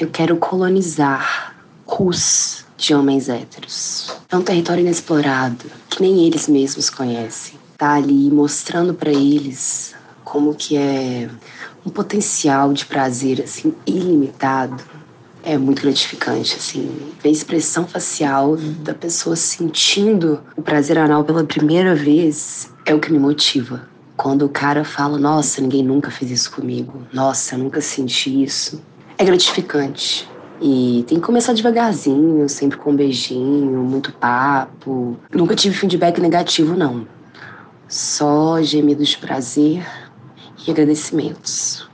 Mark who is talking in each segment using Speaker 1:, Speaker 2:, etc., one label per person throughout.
Speaker 1: Eu quero colonizar Rus de homens héteros. É um território inexplorado que nem eles mesmos conhecem. Tá ali mostrando para eles como que é um potencial de prazer assim ilimitado. É muito gratificante, assim, ver a expressão facial da pessoa sentindo o prazer anal pela primeira vez é o que me motiva. Quando o cara fala, nossa, ninguém nunca fez isso comigo, nossa, eu nunca senti isso, é gratificante. E tem que começar devagarzinho, sempre com um beijinho, muito papo. Nunca tive feedback negativo, não. Só gemidos de prazer e agradecimentos.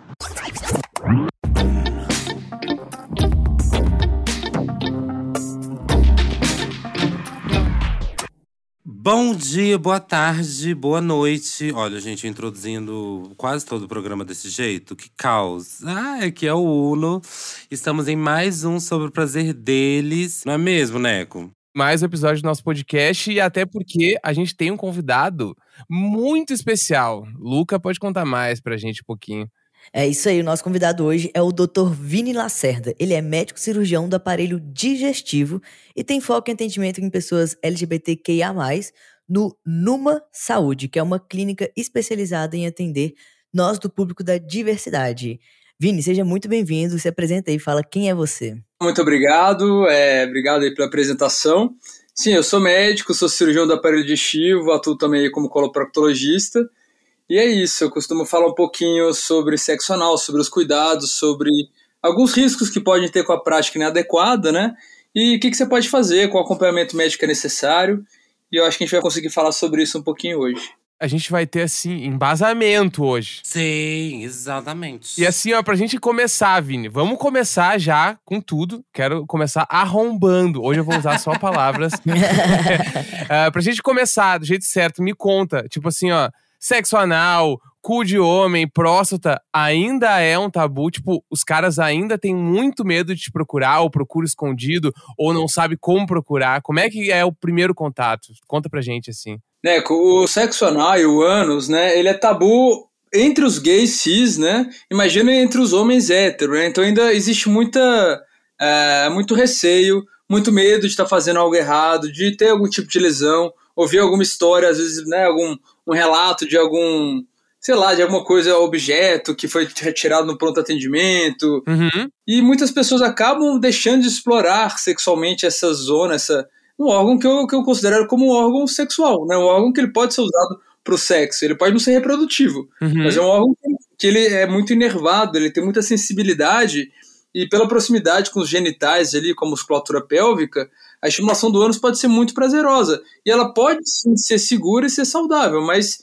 Speaker 2: Bom dia, boa tarde, boa noite. Olha, gente, introduzindo quase todo o programa desse jeito. Que caos. Ah, aqui é o Uno. Estamos em mais um sobre o prazer deles. Não é mesmo, Neco?
Speaker 3: mais um episódio do nosso podcast e até porque a gente tem um convidado muito especial. Luca pode contar mais pra gente um pouquinho.
Speaker 4: É isso aí, o nosso convidado hoje é o Dr. Vini Lacerda. Ele é médico cirurgião do aparelho digestivo e tem foco em atendimento em pessoas LGBTQIA+, no Numa Saúde, que é uma clínica especializada em atender nós do público da diversidade. Vini, seja muito bem-vindo, se apresenta aí, fala quem é você.
Speaker 5: Muito obrigado, é, obrigado aí pela apresentação. Sim, eu sou médico, sou cirurgião do aparelho digestivo, atuo também como coloproctologista, e é isso, eu costumo falar um pouquinho sobre sexo anal, sobre os cuidados, sobre alguns riscos que podem ter com a prática inadequada, né? E o que, que você pode fazer, qual acompanhamento médico é necessário. E eu acho que a gente vai conseguir falar sobre isso um pouquinho hoje.
Speaker 3: A gente vai ter, assim, embasamento hoje.
Speaker 2: Sim, exatamente.
Speaker 3: E assim, ó, pra gente começar, Vini, vamos começar já com tudo. Quero começar arrombando. Hoje eu vou usar só palavras. uh, pra gente começar do jeito certo, me conta. Tipo assim, ó, sexo anal, cu de homem, próstata, ainda é um tabu. Tipo, os caras ainda têm muito medo de te procurar, ou procura escondido, ou não sabe como procurar. Como é que é o primeiro contato? Conta pra gente, assim.
Speaker 5: Né, o sexo anal e o ânus, né, ele é tabu entre os gays cis, né? Imagina entre os homens héteros, né? Então ainda existe muita, é, muito receio, muito medo de estar tá fazendo algo errado, de ter algum tipo de lesão, ouvir alguma história, às vezes, né, algum um relato de algum, sei lá, de alguma coisa, objeto que foi retirado no pronto atendimento.
Speaker 3: Uhum.
Speaker 5: E muitas pessoas acabam deixando de explorar sexualmente essa zona, essa um órgão que eu, que eu considero como um órgão sexual, né? Um órgão que ele pode ser usado para o sexo. Ele pode não ser reprodutivo, uhum. mas é um órgão que ele é muito inervado, ele tem muita sensibilidade e pela proximidade com os genitais ali, com a musculatura pélvica, a estimulação do ânus pode ser muito prazerosa. E ela pode sim, ser segura e ser saudável, mas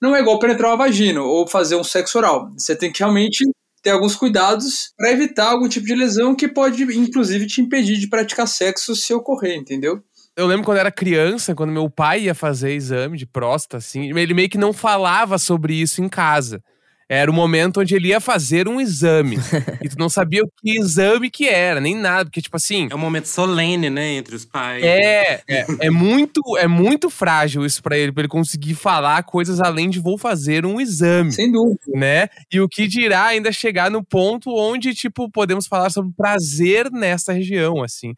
Speaker 5: não é igual penetrar uma vagina ou fazer um sexo oral. Você tem que realmente ter alguns cuidados para evitar algum tipo de lesão que pode, inclusive, te impedir de praticar sexo se ocorrer, entendeu?
Speaker 3: Eu lembro quando era criança, quando meu pai ia fazer exame de próstata, assim, ele meio que não falava sobre isso em casa. Era o momento onde ele ia fazer um exame. e tu não sabia o que exame que era, nem nada. Porque, tipo assim.
Speaker 2: É um momento solene, né, entre os pais.
Speaker 3: É, é, é muito, é muito frágil isso para ele, pra ele conseguir falar coisas além de vou fazer um exame.
Speaker 5: Sem dúvida.
Speaker 3: Né? E o que dirá ainda chegar no ponto onde, tipo, podemos falar sobre prazer nessa região, assim.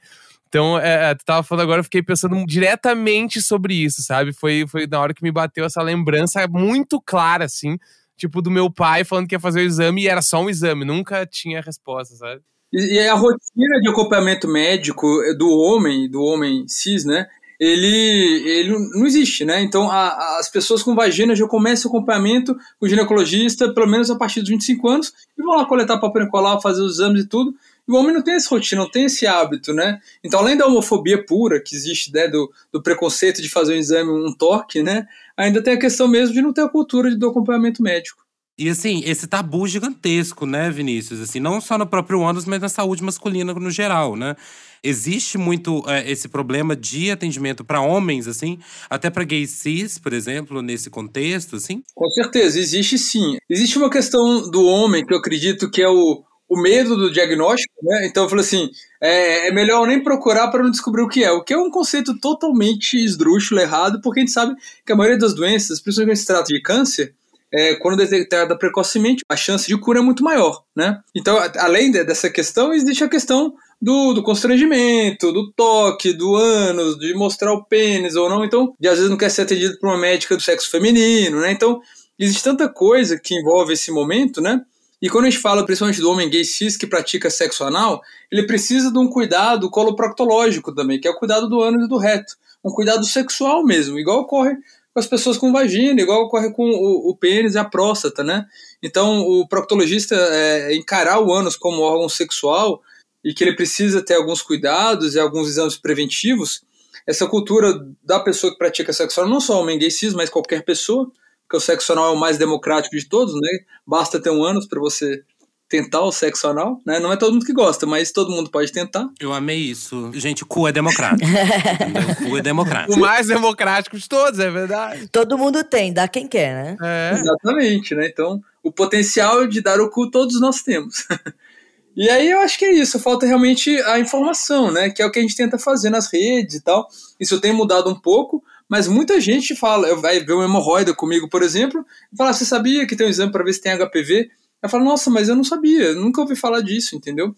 Speaker 3: Então, é, é, tu tava falando agora, eu fiquei pensando diretamente sobre isso, sabe? Foi, foi na hora que me bateu essa lembrança muito clara, assim, tipo, do meu pai falando que ia fazer o exame e era só um exame, nunca tinha resposta, sabe?
Speaker 5: E, a rotina de acompanhamento médico do homem, do homem cis, né? Ele, ele não existe, né? Então, a, as pessoas com vagina já começam o acompanhamento com o ginecologista, pelo menos a partir dos 25 anos, e vão lá coletar papel nicolau, fazer os exames e tudo. E o homem não tem essa rotina, não tem esse hábito, né? Então, além da homofobia pura que existe, né, do, do preconceito de fazer um exame, um toque, né? Ainda tem a questão mesmo de não ter a cultura do acompanhamento médico.
Speaker 2: E assim, esse tabu gigantesco, né, Vinícius? Assim, não só no próprio ânus, mas na saúde masculina no geral, né? Existe muito é, esse problema de atendimento para homens, assim, até para gays cis, por exemplo, nesse contexto, assim?
Speaker 5: Com certeza, existe sim. Existe uma questão do homem que eu acredito que é o, o medo do diagnóstico, né? Então eu falei assim, é, é melhor nem procurar para não descobrir o que é, o que é um conceito totalmente esdrúxulo, errado, porque a gente sabe que a maioria das doenças, principalmente quando se trata de câncer, é, quando detectada precocemente, a chance de cura é muito maior, né? Então, além dessa questão, existe a questão do, do, constrangimento, do toque, do ânus, de mostrar o pênis ou não. Então, de às vezes não quer ser atendido por uma médica do sexo feminino, né? Então, existe tanta coisa que envolve esse momento, né? E quando a gente fala principalmente do homem gay cis que pratica sexo anal, ele precisa de um cuidado coloproctológico também, que é o cuidado do ânus e do reto. Um cuidado sexual mesmo, igual ocorre com as pessoas com vagina, igual ocorre com o, o pênis e a próstata, né? Então, o proctologista é, encarar o ânus como órgão sexual e que ele precisa ter alguns cuidados e alguns exames preventivos, essa cultura da pessoa que pratica sexo anal, não só homem gay cis, mas qualquer pessoa, porque o sexo anal é o mais democrático de todos, né? Basta ter um ânus para você tentar o sexo anal, né? Não é todo mundo que gosta, mas todo mundo pode tentar.
Speaker 2: Eu amei isso. Gente, cu é democrático. cu é democrático.
Speaker 3: O mais democrático de todos, é verdade.
Speaker 4: Todo mundo tem, dá quem quer, né?
Speaker 3: É.
Speaker 5: Exatamente, né? Então, o potencial de dar o cu todos nós temos. e aí eu acho que é isso, falta realmente a informação, né? Que é o que a gente tenta fazer nas redes e tal. Isso tem mudado um pouco, mas muita gente fala, vai ver uma hemorroida comigo, por exemplo, e fala: você sabia que tem um exame para ver se tem HPV? Eu falo, nossa, mas eu não sabia, nunca ouvi falar disso, entendeu?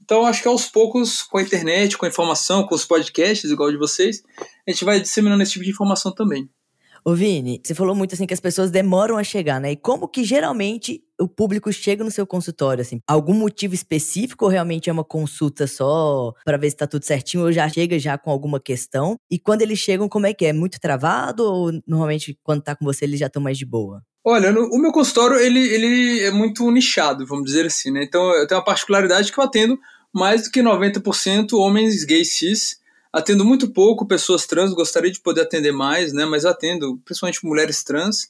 Speaker 5: Então, acho que aos poucos, com a internet, com a informação, com os podcasts, igual de vocês, a gente vai disseminando esse tipo de informação também.
Speaker 4: Ô Vini, você falou muito assim que as pessoas demoram a chegar, né? E como que geralmente o público chega no seu consultório, assim? Algum motivo específico ou realmente é uma consulta só para ver se tá tudo certinho ou já chega já com alguma questão? E quando eles chegam, como é que é? Muito travado ou normalmente quando tá com você eles já estão mais de boa?
Speaker 5: Olha, no, o meu consultório ele, ele é muito nichado, vamos dizer assim, né? Então eu tenho uma particularidade que eu atendo mais do que 90% homens gays cis. Atendo muito pouco pessoas trans, gostaria de poder atender mais, né? Mas atendo principalmente mulheres trans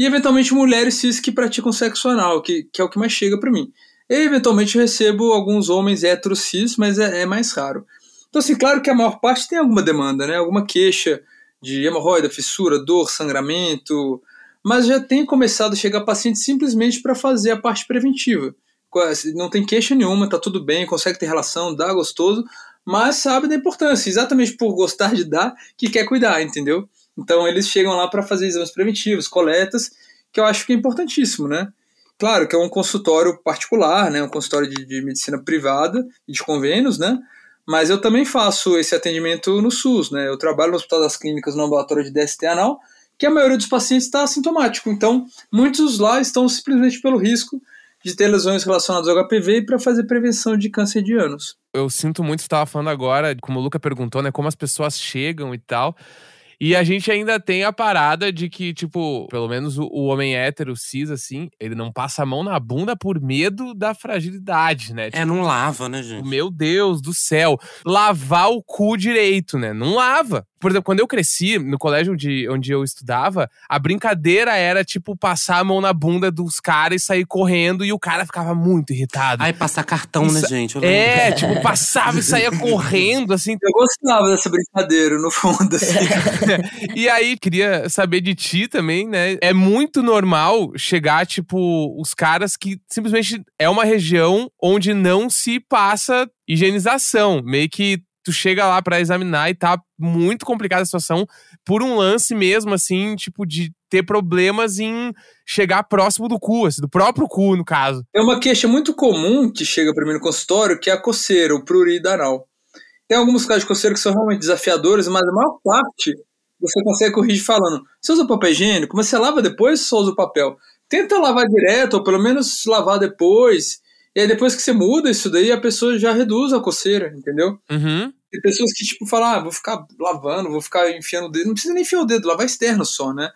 Speaker 5: e eventualmente mulheres cis que praticam sexo anal, que, que é o que mais chega para mim. E eventualmente recebo alguns homens heteros cis, mas é, é mais raro. Então, assim, claro que a maior parte tem alguma demanda, né? Alguma queixa de hemorroida, fissura, dor, sangramento, mas já tem começado a chegar paciente simplesmente para fazer a parte preventiva. Não tem queixa nenhuma, tá tudo bem, consegue ter relação, dá gostoso, mas sabe da importância, exatamente por gostar de dar, que quer cuidar, entendeu? Então eles chegam lá para fazer exames preventivos, coletas, que eu acho que é importantíssimo, né? Claro que é um consultório particular, né? Um consultório de, de medicina privada e de convênios, né? Mas eu também faço esse atendimento no SUS, né? Eu trabalho no Hospital das Clínicas no ambulatório de DST anal, que a maioria dos pacientes está assintomático. Então, muitos lá estão simplesmente pelo risco de ter lesões relacionadas ao HPV e para fazer prevenção de câncer de ânus.
Speaker 3: Eu sinto muito, estava falando agora, como o Luca perguntou, né, como as pessoas chegam e tal. E a gente ainda tem a parada de que, tipo, pelo menos o, o, homem hétero, cis, assim, ele não passa a mão na bunda por medo da fragilidade, né? Tipo,
Speaker 2: é, não lava, né, gente?
Speaker 3: Meu Deus do céu. Lavar o cu direito, né? Não lava. Por exemplo, quando eu cresci, no colégio onde, onde eu estudava, a brincadeira era, tipo, passar a mão na bunda dos caras e sair correndo e o cara ficava muito irritado.
Speaker 2: Ai, passar cartão,
Speaker 3: Isso,
Speaker 2: né, gente?
Speaker 3: É, tipo, passava e saía correndo, assim.
Speaker 5: Eu gostava dessa brincadeira, no fundo, assim.
Speaker 3: e aí, queria saber de ti também, né? É muito normal chegar, tipo, os caras que simplesmente é uma região onde não se passa higienização. Meio que tu chega lá para examinar e tá muito complicada a situação por um lance mesmo, assim, tipo, de ter problemas em chegar próximo do cu, assim, do próprio cu, no caso.
Speaker 5: É uma queixa muito comum que chega para mim no consultório, que é a coceira, o prurido anal. Tem alguns casos de coceira que são realmente desafiadores, mas a maior parte você consegue corrigir falando: você usa papel higiênico, mas você lava depois ou só usa o papel? Tenta lavar direto, ou pelo menos lavar depois. E aí depois que você muda isso daí, a pessoa já reduz a coceira, entendeu?
Speaker 3: Uhum.
Speaker 5: Tem pessoas que, tipo, falam, ah, vou ficar lavando, vou ficar enfiando o dedo. Não precisa nem enfiar o dedo, lavar externo só, né?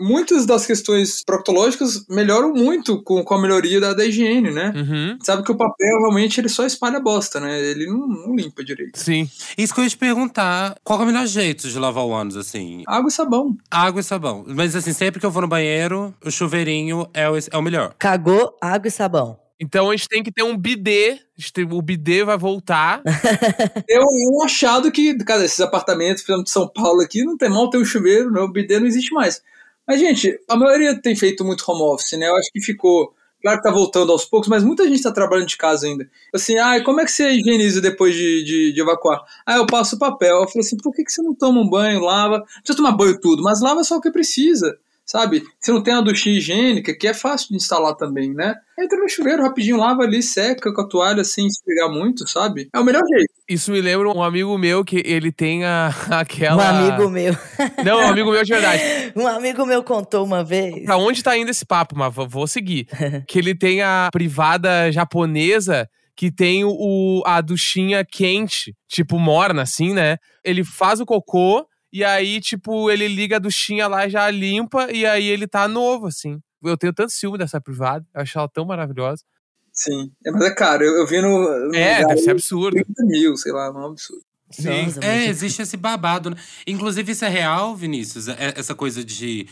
Speaker 5: Muitas das questões proctológicas melhoram muito com, com a melhoria da, da higiene, né?
Speaker 3: Uhum.
Speaker 5: Sabe que o papel realmente ele só espalha bosta, né? Ele não, não limpa direito.
Speaker 3: Sim.
Speaker 2: Isso que eu ia te perguntar, qual é o melhor jeito de lavar o ânus, assim?
Speaker 5: Água e sabão.
Speaker 2: Água e sabão. Mas assim, sempre que eu vou no banheiro, o chuveirinho é o, é o melhor.
Speaker 4: Cagou, água e sabão.
Speaker 3: Então a gente tem que ter um bidê. O bidê vai voltar.
Speaker 5: é um, achado que, cara, esses apartamentos, por exemplo, de São Paulo aqui, não tem mal ter um chuveiro, né? O bidê não existe mais. Mas, gente, a maioria tem feito muito home office, né? Eu acho que ficou. Claro que tá voltando aos poucos, mas muita gente tá trabalhando de casa ainda. Assim, ah, como é que você higieniza depois de, de, de evacuar? Ah, eu passo papel. Eu falei assim, por que, que você não toma um banho, lava? Precisa tomar banho tudo, mas lava só o que precisa sabe? Você não tem uma duchinha higiênica, que é fácil de instalar também, né? Entra no chuveiro rapidinho, lava ali, seca com a toalha sem esfregar muito, sabe? É o melhor jeito.
Speaker 3: Isso me lembra um amigo meu que ele tem a, aquela.
Speaker 4: Um amigo meu.
Speaker 3: Não, um amigo meu de verdade.
Speaker 4: um amigo meu contou uma vez.
Speaker 3: Pra onde tá indo esse papo, mas vou- vou seguir. que ele tem a privada japonesa que tem o, a duchinha quente, tipo morna, assim, né? Ele faz o cocô e aí, tipo, ele liga a duchinha lá e já limpa e aí ele tá novo, assim. Eu tenho tanto ciúme dessa privada, eu acho ela tão maravilhosa.
Speaker 5: Sim. É, mas é caro. Eu, eu vi no. no
Speaker 3: É,
Speaker 5: lugar
Speaker 3: deve ser absurdo.
Speaker 5: 30 mil, sei lá, um absurdo.
Speaker 3: Sim.
Speaker 4: Nossa,
Speaker 2: É,
Speaker 4: muito-
Speaker 2: existe esse babado. Né? Inclusive, isso é real, Vinícius. É- Essa coisa de.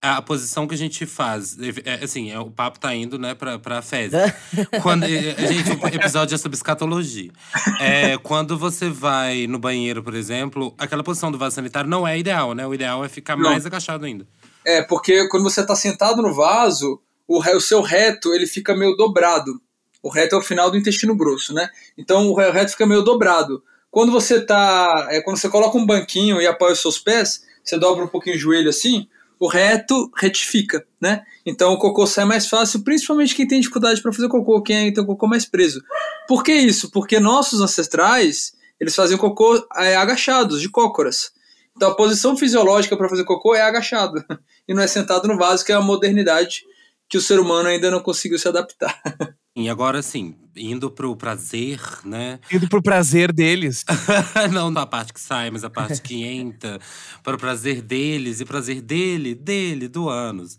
Speaker 2: A posição que a gente faz. é, assim, é, o papo tá indo, né, pra, pra fezes. Quando, é, a gente, o episódio é sobre escatologia. É, quando você vai no banheiro, por exemplo, aquela posição do vaso sanitário não é ideal, né? O ideal é ficar
Speaker 5: Não.
Speaker 2: mais agachado ainda.
Speaker 5: É, porque quando você tá sentado no vaso, o, o seu reto ele fica meio dobrado. O reto é o final do intestino grosso, né? Então o reto fica meio dobrado. Quando você tá. É, quando você coloca um banquinho e apoia os seus pés, você dobra um pouquinho o joelho assim, o reto retifica, né? Então o cocô sai mais fácil, principalmente quem tem dificuldade para fazer cocô, quem tem o cocô mais preso. Por que isso? Porque nossos ancestrais, eles faziam cocô é, agachados, de cócoras. Então a posição fisiológica para fazer cocô é agachado e não é sentado no vaso, que é a modernidade que o ser humano ainda não conseguiu se adaptar.
Speaker 2: E agora, assim, indo pro prazer, né?
Speaker 3: Indo pro prazer deles.
Speaker 2: não a parte que sai, mas a parte que entra. Para o prazer deles e prazer dele, dele, do ânus.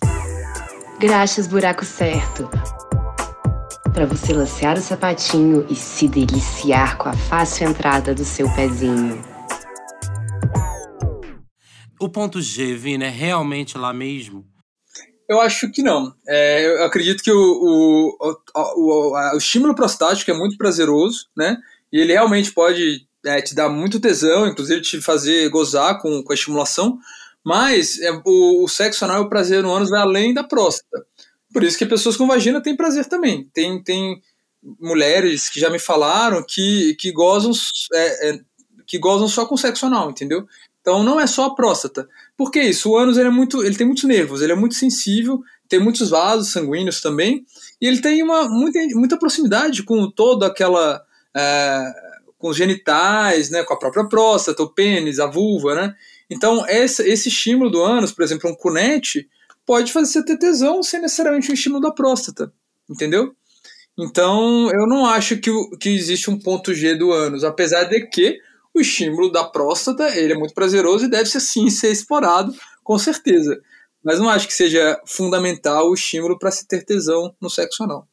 Speaker 1: Graxas buraco certo. Para você lacear o sapatinho e se deliciar com a fácil entrada do seu pezinho.
Speaker 2: O ponto G, Vini, é realmente lá mesmo?
Speaker 5: Eu acho que não. É, eu acredito que o, o, o, o, estímulo prostático é muito prazeroso, né? E ele realmente pode é, te dar muito tesão, inclusive te fazer gozar com, com a estimulação. Mas é, o, o sexo anal e o prazer no ânus vai além da próstata. Por isso que pessoas com vagina têm prazer também. Tem, tem mulheres que já me falaram que, que, gozam, é, é, que gozam só com sexo anal, entendeu? Então não é só a próstata. Por que isso? O ânus ele é muito, ele tem muitos nervos, ele é muito sensível, tem muitos vasos sanguíneos também, e ele tem uma muita, muita proximidade com toda aquela é, com os genitais, né, com a própria próstata, o pênis, a vulva, né? Então esse, esse estímulo do ânus, por exemplo, um cunete, pode fazer você ter tesão sem necessariamente um estímulo da próstata, entendeu? Então eu não acho que, que existe um ponto G do ânus, apesar de que o estímulo da próstata ele é muito prazeroso e deve ser sim ser explorado, com certeza. Mas não acho que seja fundamental o estímulo para se ter tesão no sexo anal.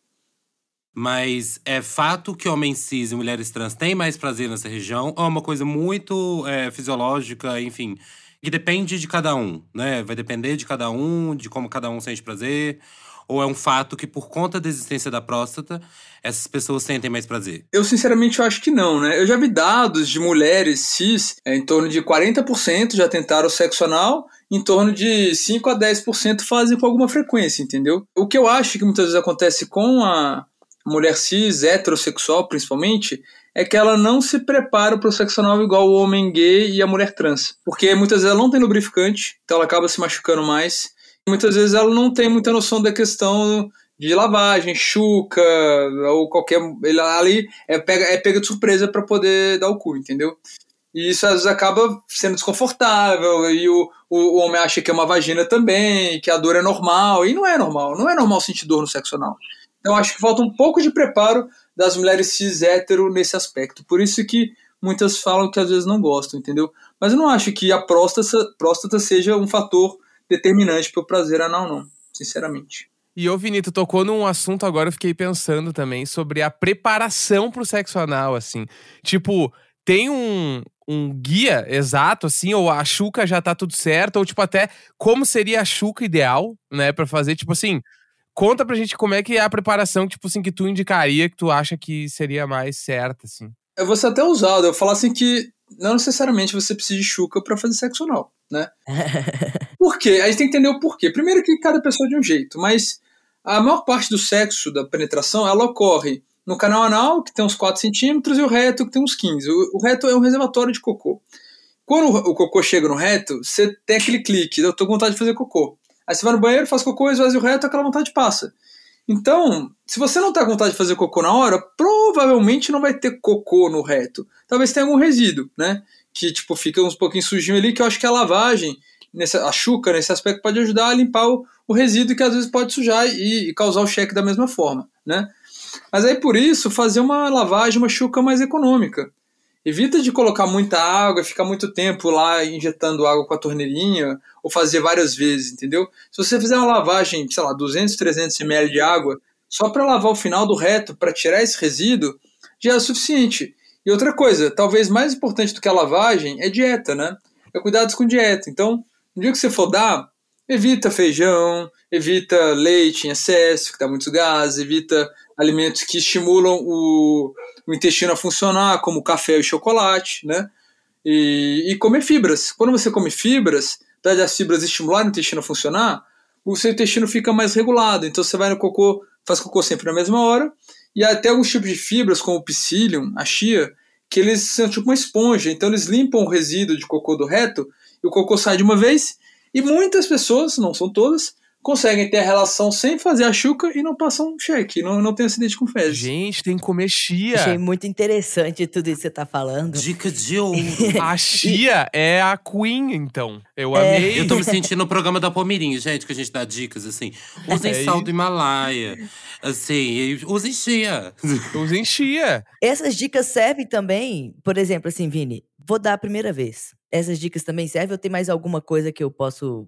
Speaker 2: Mas é fato que homens cis e mulheres trans têm mais prazer nessa região? Ou é uma coisa muito é, fisiológica, enfim, que depende de cada um, né? Vai depender de cada um, de como cada um sente prazer? Ou é um fato que, por conta da existência da próstata, essas pessoas sentem mais prazer?
Speaker 5: Eu, sinceramente, eu acho que não, né? Eu já vi dados de mulheres cis, é, em torno de 40% já tentaram sexo anal, em torno de 5 a 10% fazem com alguma frequência, entendeu? O que eu acho que muitas vezes acontece com a mulher cis, heterossexual principalmente, é que ela não se prepara para o sexo anal igual o homem gay e a mulher trans. Porque muitas vezes ela não tem lubrificante, então ela acaba se machucando mais. Muitas vezes ela não tem muita noção da questão de lavagem, chuca, ou qualquer. Ele ali é pega, é pega de surpresa para poder dar o cu, entendeu? E isso às vezes acaba sendo desconfortável, e o, o, homem acha que é uma vagina também, que a dor é normal, e não é normal, não é normal sentir dor no sexo anal. Então acho que falta um pouco de preparo das mulheres cis hétero nesse aspecto. Por isso que muitas falam que às vezes não gostam, entendeu? Mas eu não acho que a próstata, próstata seja um fator determinante para o prazer anal, não, sinceramente.
Speaker 3: E ô, Vini, tu tocou num assunto agora, eu fiquei pensando também sobre a preparação pro sexo anal, assim. Tipo, tem um, um guia exato, assim, ou a chuca já tá tudo certo, ou tipo, até como seria a chuca ideal, né, pra fazer, tipo assim. Conta pra gente como é que é a preparação, tipo assim, que tu indicaria, que tu acha que seria mais certa, assim.
Speaker 5: Eu vou ser até ousado, eu falar assim que não necessariamente você precisa de chuca para fazer sexo anal, né? Por quê? A gente tem que entender o porquê. Primeiro que cada pessoa é de um jeito, mas a maior parte do sexo, da penetração, ela ocorre no canal anal, que tem uns 4 centímetros, e o reto, que tem uns 15. O, o reto é um reservatório de cocô. Quando o, o cocô chega no reto, você tem aquele clique, eu tô com vontade de fazer cocô. Aí você vai no banheiro, faz cocô, esvazia o reto, aquela vontade passa. Então, se você não tá com vontade de fazer cocô na hora, provavelmente não vai ter cocô no reto. Talvez tenha algum resíduo, né? Que, tipo, fica uns pouquinho sujinho ali, que eu acho que a lavagem, nessa, a chuca, nesse aspecto, pode ajudar a limpar o, o resíduo que às vezes pode sujar e, e causar o cheque da mesma forma, né? Mas aí, por isso, fazer uma lavagem, uma chuca mais econômica. Evita de colocar muita água, ficar muito tempo lá injetando água com a torneirinha, ou fazer várias vezes, entendeu? Se você fizer uma lavagem, sei lá, 200, 300 ml de água, só para lavar o final do reto, para tirar esse resíduo, já é suficiente. E outra coisa, talvez mais importante do que a lavagem, é dieta, né? É cuidados com dieta. Então, no dia que você for dar, evita feijão, evita leite em excesso, que dá muitos gases, evita alimentos que estimulam o, o intestino a funcionar, como café e chocolate, né? E, e comer fibras. Quando você come fibras, apesar das fibras estimularem o intestino a funcionar, o seu intestino fica mais regulado. Então você vai no cocô, faz cocô sempre na mesma hora. E até alguns tipos de fibras, como o psyllium, a chia, que eles são tipo uma esponja. Então eles limpam o resíduo de cocô do reto e o cocô sai de uma vez. E muitas pessoas, não são todas, conseguem ter a relação sem fazer a chuca e não passam um cheque, não, não tem acidente com fezes.
Speaker 3: Gente, tem que comer chia.
Speaker 4: Achei muito interessante tudo isso que você tá falando.
Speaker 2: Dica de ouro.
Speaker 3: A chia é a Queen, então. Eu
Speaker 4: É.
Speaker 3: amei.
Speaker 2: Eu tô me sentindo no programa da Palmeirinha, gente, que a gente dá dicas assim. Usem
Speaker 3: É
Speaker 2: sal do Himalaia. Assim, usem chia.
Speaker 3: Usem chia.
Speaker 4: Essas dicas servem também, por exemplo, assim, Vini, vou dar a primeira vez. Essas dicas também servem ou tem mais alguma coisa que eu posso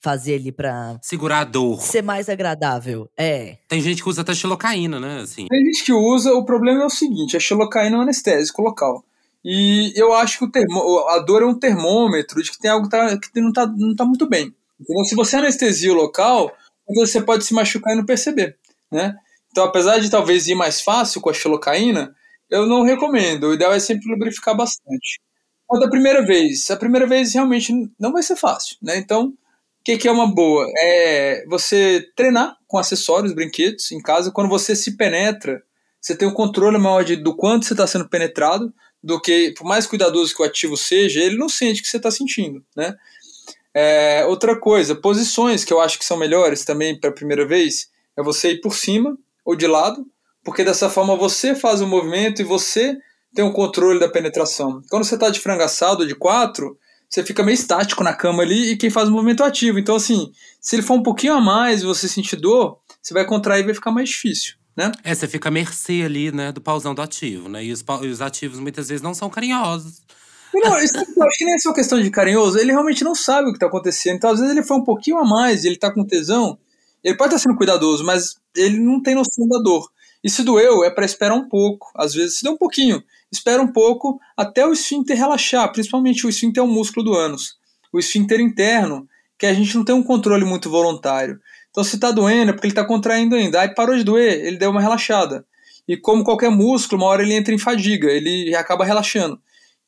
Speaker 4: fazer ali pra
Speaker 2: Segurar a dor.
Speaker 4: ser mais agradável? É.
Speaker 2: Tem gente que usa até xilocaína, né? Assim.
Speaker 5: Tem gente que usa, o problema é o seguinte, a xilocaína é um anestésico local. E eu acho que o termo, a dor é um termômetro de que tem algo que, tá, que não, tá, não tá muito bem. Entendeu? Se você anestesia o local, então você pode se machucar e não perceber. Né? Então, apesar de talvez ir mais fácil com a xilocaína, eu não recomendo. O ideal é sempre lubrificar bastante. Mas da primeira vez, a primeira vez realmente não vai ser fácil. Né? Então, que, que é uma boa? É você treinar com acessórios, brinquedos em casa. Quando você se penetra, você tem um controle maior de, do quanto você está sendo penetrado, do que, por mais cuidadoso que o ativo seja, ele não sente o que você está sentindo, né? É, outra coisa, posições que eu acho que são melhores também para a primeira vez, é você ir por cima ou de lado, porque dessa forma você faz o movimento e você tem o controle da penetração. Quando você está de frangaçado ou de quatro, você fica meio estático na cama ali e quem faz o movimento é ativo. Então, assim, se ele for um pouquinho a mais e você sentir dor, você vai contrair e vai ficar mais difícil, né?
Speaker 2: É, você fica à mercê ali, né, do pauzão do ativo, né? E os, e os ativos muitas vezes não são carinhosos.
Speaker 5: Não, isso, eu acho que nem é só questão de carinhoso, ele realmente não sabe o que está acontecendo. Então, às vezes, ele foi um pouquinho a mais e ele está com tesão. Ele pode estar sendo cuidadoso, mas ele não tem noção da dor. E se doeu, é para esperar um pouco. Às vezes, se deu um pouquinho, espera um pouco até o esfíncter relaxar. Principalmente o esfíncter é o músculo do ânus. O esfíncter interno, que a gente não tem um controle muito voluntário. Então, se está doendo, é porque ele está contraindo ainda. Aí parou de doer, ele deu uma relaxada. E como qualquer músculo, uma hora ele entra em fadiga, ele acaba relaxando.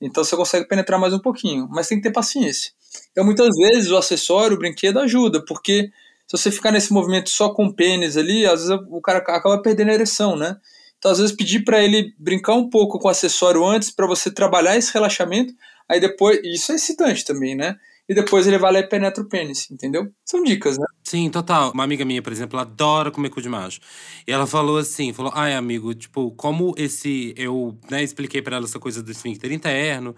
Speaker 5: Então você consegue penetrar mais um pouquinho, mas tem que ter paciência. Então muitas vezes o acessório, o brinquedo ajuda, porque se você ficar nesse movimento só com o pênis ali, às vezes o cara acaba perdendo a ereção, né? Então às vezes pedir para ele brincar um pouco com o acessório antes para você trabalhar esse relaxamento, aí depois, isso é excitante também, né? E depois ele vai lá e penetra o pênis, entendeu? São dicas, né?
Speaker 2: Sim, total. Uma amiga minha, por exemplo, ela adora comer cu de macho. E ela falou assim, falou, ai, amigo, tipo, como esse… Eu, né, expliquei pra ela essa coisa do esfíncter interno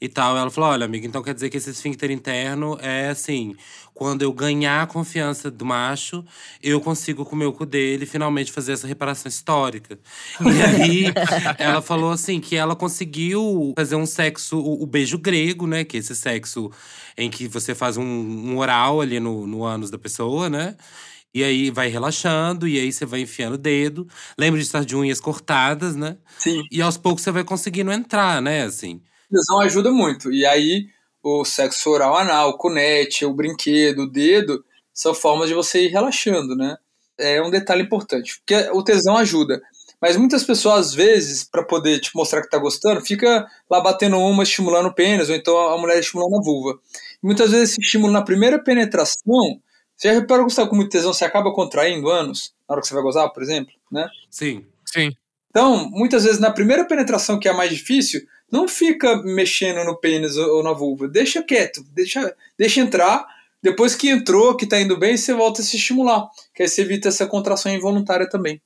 Speaker 2: e tal. Ela falou, olha, amigo, então quer dizer que esse esfíncter interno é assim… Quando eu ganhar a confiança do macho, eu consigo comer o cu dele e finalmente fazer essa reparação histórica. E aí, ela falou assim, que ela conseguiu fazer um sexo… O, o beijo grego, né, que é esse sexo em que você faz um, um oral ali no, no ânus da pessoa, né? E aí vai relaxando, e aí você vai enfiando o dedo. Lembra de estar de unhas cortadas, né?
Speaker 5: Sim.
Speaker 2: E aos poucos você vai conseguindo entrar, né? Assim.
Speaker 5: Tesão ajuda muito. E aí o sexo oral anal, o cunete, o brinquedo, o dedo, são formas de você ir relaxando, né? É um detalhe importante, porque o tesão ajuda. Mas muitas pessoas, às vezes, para poder te mostrar que tá gostando, fica lá batendo uma, estimulando o pênis, ou então a mulher estimulando a vulva. E muitas vezes esse estímulo na primeira penetração, você já reparou que você tá com muito tesão, você acaba contraindo ânus, na hora que você vai gozar, por exemplo, né?
Speaker 2: Sim.
Speaker 3: Sim.
Speaker 5: Então, muitas vezes na primeira penetração, que é a mais difícil, não fica mexendo no pênis ou na vulva. Deixa quieto, deixa, deixa entrar. Depois que entrou, que tá indo bem, você volta a se estimular. Que aí você evita essa contração involuntária também.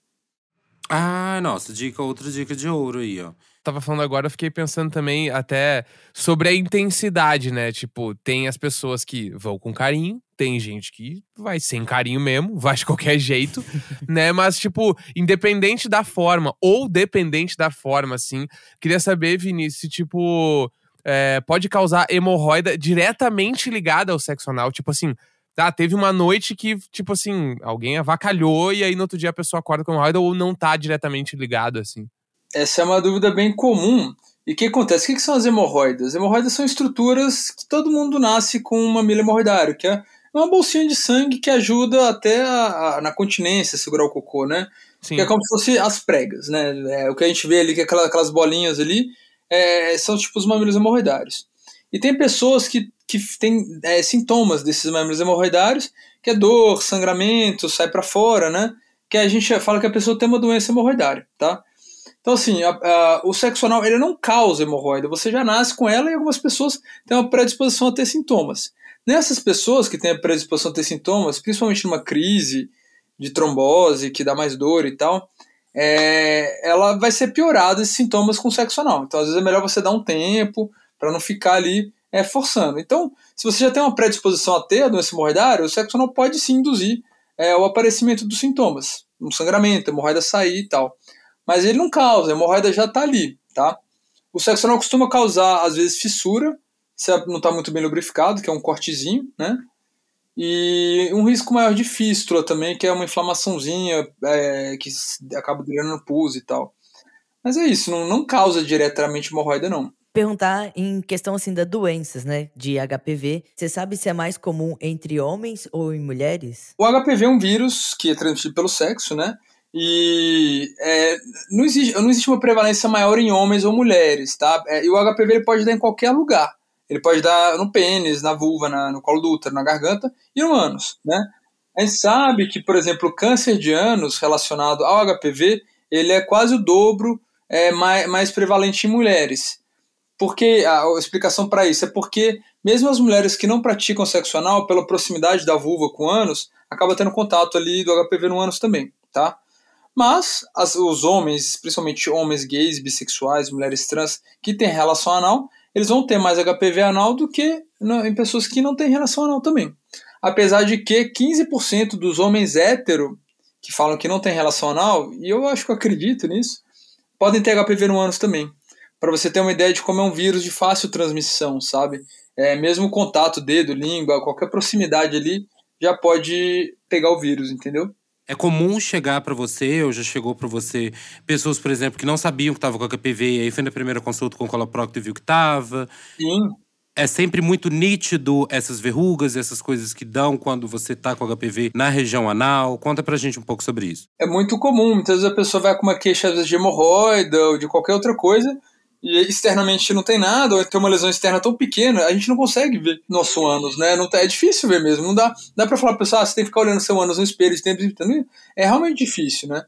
Speaker 2: Ah, nossa, dica, outra dica de ouro aí, ó.
Speaker 3: Tava falando agora, eu fiquei pensando também até sobre a intensidade, né? Tipo, tem as pessoas que vão com carinho, tem gente que vai sem carinho mesmo, vai de qualquer jeito, né? Mas, tipo, independente da forma, ou dependente da forma, assim, queria saber, Vinícius, se, tipo, é, pode causar hemorroida diretamente ligada ao sexo anal. Tipo assim, tá, teve uma noite que, tipo assim, alguém avacalhou e aí no outro dia a pessoa acorda com hemorroida ou não tá diretamente ligado, assim.
Speaker 5: Essa é uma dúvida bem comum. E o que acontece? O que, que são as hemorroidas? Hemorroidas são estruturas que todo mundo nasce com um mamilo hemorroidário, que é uma bolsinha de sangue que ajuda até a, a, na continência segurar o cocô, né? Sim. Que é como se fosse as pregas, né? É, o que a gente vê ali, que é aquelas, aquelas bolinhas ali, é, são tipo os mamilos hemorroidários. E tem pessoas que, que têm é, sintomas desses mamilos hemorroidários, que é dor, sangramento, sai para fora, né? Que a gente fala que a pessoa tem uma doença hemorroidária, tá? Então, assim, a, a, o sexo anal ele não causa hemorroida, você já nasce com ela e algumas pessoas têm uma predisposição a ter sintomas. Nessas pessoas que têm a predisposição a ter sintomas, principalmente numa crise de trombose, que dá mais dor e tal, é, ela vai ser piorada esses sintomas com sexo anal. Então, às vezes é melhor você dar um tempo para não ficar ali é, forçando. Então, se você já tem uma predisposição a ter a doença hemorroidária, o sexo anal pode sim induzir é, o aparecimento dos sintomas, um sangramento, hemorroida sair e tal. Mas ele não causa, a hemorroida já está ali, tá? O sexo anal costuma causar, às vezes, fissura, se não está muito bem lubrificado, que é um cortezinho, né? E um risco maior de fístula também, que é uma inflamaçãozinha é, que acaba durando no pus e tal. Mas é isso, não, não causa diretamente hemorroida, não.
Speaker 4: Perguntar em questão assim das doenças, né, de HPV. Você sabe se é mais comum entre homens ou em mulheres?
Speaker 5: O HPV é um vírus que é transmitido pelo sexo, né? E é, não, existe, não existe uma prevalência maior em homens ou mulheres, tá? É, e o HPV ele pode dar em qualquer lugar. Ele pode dar no pênis, na vulva, na, no colo do útero, na garganta e no ânus, né? A gente sabe que, por exemplo, o câncer de ânus relacionado ao HPV, ele é quase o dobro é, mais, mais prevalente em mulheres. Porque a, a explicação para isso é porque mesmo as mulheres que não praticam sexo anal, pela proximidade da vulva com o ânus, acaba tendo contato ali do HPV no ânus também, tá? Mas as, os homens, principalmente homens gays, bissexuais, mulheres trans, que têm relação anal, eles vão ter mais HPV anal do que em pessoas que não têm relação anal também. Apesar de que 15% dos homens hétero que falam que não tem relação anal, e eu acho que eu acredito nisso, podem ter HPV no ânus também. Para você ter uma ideia de como é um vírus de fácil transmissão, sabe? É, mesmo contato, dedo, língua, qualquer proximidade ali, já pode pegar o vírus, entendeu?
Speaker 2: É comum chegar para você, ou já chegou para você, pessoas, por exemplo, que não sabiam que estava com HPV, e aí foi na primeira consulta com o coloprocto e viu que estava.
Speaker 5: Sim.
Speaker 2: É sempre muito nítido essas verrugas, essas coisas que dão quando você tá com HPV na região anal. Conta pra gente um pouco sobre isso.
Speaker 5: É muito comum. Muitas vezes a pessoa vai com uma queixa de hemorroida ou de qualquer outra coisa, e externamente não tem nada, ou tem uma lesão externa tão pequena, a gente não consegue ver nosso ânus, né? Não, tá, é difícil ver mesmo. Não dá, dá pra falar pra pessoa, ah, você tem que ficar olhando seu ânus no espelho de tempo em tempo. É realmente difícil, né?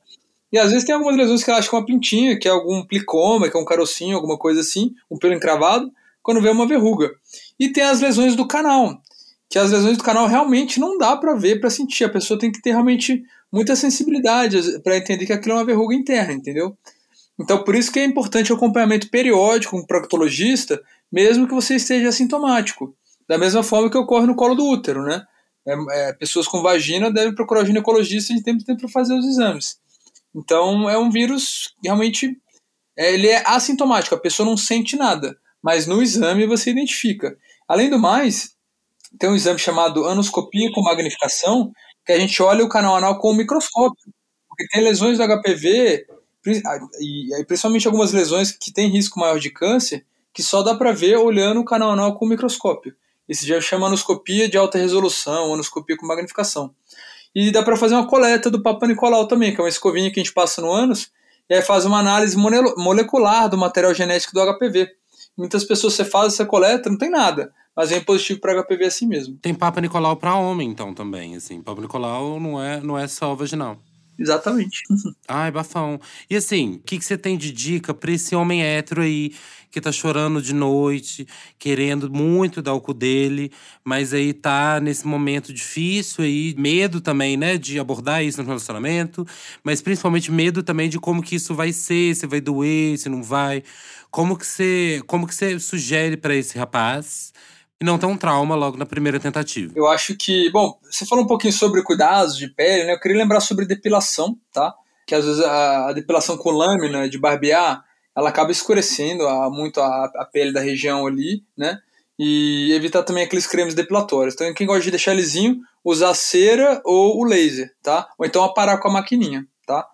Speaker 5: E às vezes tem algumas lesões que ela acha que é uma pintinha, que é algum plicoma, que é um carocinho, alguma coisa assim, um pelo encravado, quando vê uma verruga. E tem as lesões do canal, que as lesões do canal realmente não dá para ver, para sentir. A pessoa tem que ter realmente muita sensibilidade para entender que aquilo é uma verruga interna, entendeu? Então, por isso que é importante o acompanhamento periódico com o proctologista, mesmo que você esteja assintomático. Da mesma forma que ocorre no colo do útero, né? É, é, pessoas com vagina devem procurar o ginecologista de tempo em tempo para fazer os exames. Então, é um vírus que realmente é, ele é assintomático, a pessoa não sente nada, mas no exame você identifica. Além do mais, tem um exame chamado anoscopia com magnificação, que a gente olha o canal anal com o microscópio. Porque tem lesões do HPV e principalmente algumas lesões que têm risco maior de câncer, que só dá para ver olhando o canal anal com microscópio. Esse já chama anoscopia de alta resolução, anoscopia com magnificação. E dá para fazer uma coleta do Papa Nicolau também, que é uma escovinha que a gente passa no ânus, e aí faz uma análise molecular do material genético do HPV. Muitas pessoas você faz essa coleta, não tem nada, mas vem positivo para HPV assim mesmo.
Speaker 2: Tem Papa Nicolau para homem então também, assim. Papa Nicolau não é não é só vaginal.
Speaker 5: Exatamente.
Speaker 2: Ai, bafão. E assim, o que, que você tem de dica pra esse homem hétero aí que tá chorando de noite, querendo muito dar o cu dele, mas aí tá nesse momento difícil aí, medo também, né, de abordar isso no relacionamento, mas principalmente medo também de como que isso vai ser, se vai doer, se não vai. Como que você, como que você sugere para esse rapaz? E não ter um trauma logo na primeira tentativa.
Speaker 5: Eu acho que, bom, você falou um pouquinho sobre cuidados de pele, né? Eu queria lembrar sobre depilação, tá? Que às vezes a, a depilação com lâmina de barbear, ela acaba escurecendo a, muito a, a, pele da região ali, né? E evitar também aqueles cremes depilatórios. Então, quem gosta de deixar lisinho, usar cera ou o laser, tá? Ou então aparar com a maquininha, tá?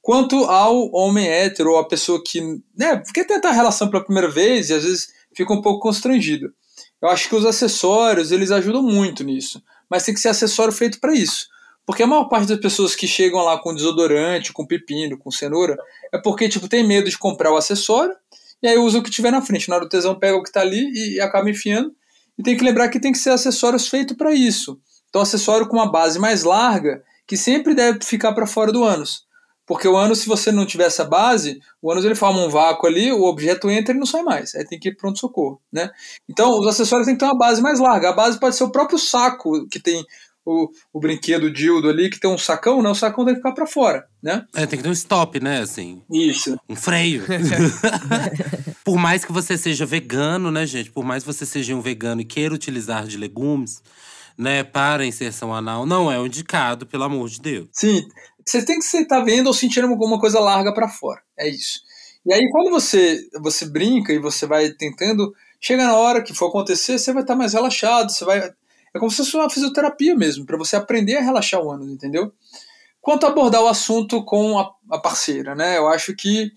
Speaker 5: Quanto ao homem hétero ou a pessoa que né, quer tentar a relação pela primeira vez e às vezes fica um pouco constrangido. Eu acho que os acessórios, eles ajudam muito nisso. Mas tem que ser acessório feito para isso. Porque a maior parte das pessoas que chegam lá com desodorante, com pepino, com cenoura, é porque, tipo, tem medo de comprar o acessório, e aí usa o que tiver na frente. Na hora do tesão pega o que tá ali e, acaba enfiando. E tem que lembrar que tem que ser acessórios feitos para isso. Então, acessório com uma base mais larga, que sempre deve ficar para fora do ânus. Porque o ânus, se você não tiver essa base, o ânus ele forma um vácuo ali, o objeto entra e não sai mais. Aí tem que ir pronto socorro, né? Então, os acessórios têm que ter uma base mais larga. A base pode ser o próprio saco que tem o, o brinquedo dildo ali, que tem um sacão, né? O sacão tem que ficar para fora, né?
Speaker 2: É, tem que ter um stop, né? Assim.
Speaker 5: Isso.
Speaker 2: Um freio. Por mais que você seja vegano, né, gente? Por mais que você seja um vegano e queira utilizar de legumes, né, para inserção anal, não é o indicado, pelo amor de Deus.
Speaker 5: Sim, você tem que estar tá vendo ou sentindo alguma coisa larga para fora. É isso. E aí, quando você, você brinca e você vai tentando, chega na hora que for acontecer, você vai estar tá mais relaxado, você vai. É como se fosse uma fisioterapia mesmo, para você aprender a relaxar o ânus, entendeu? Quanto a abordar o assunto com a, a parceira, né? Eu acho que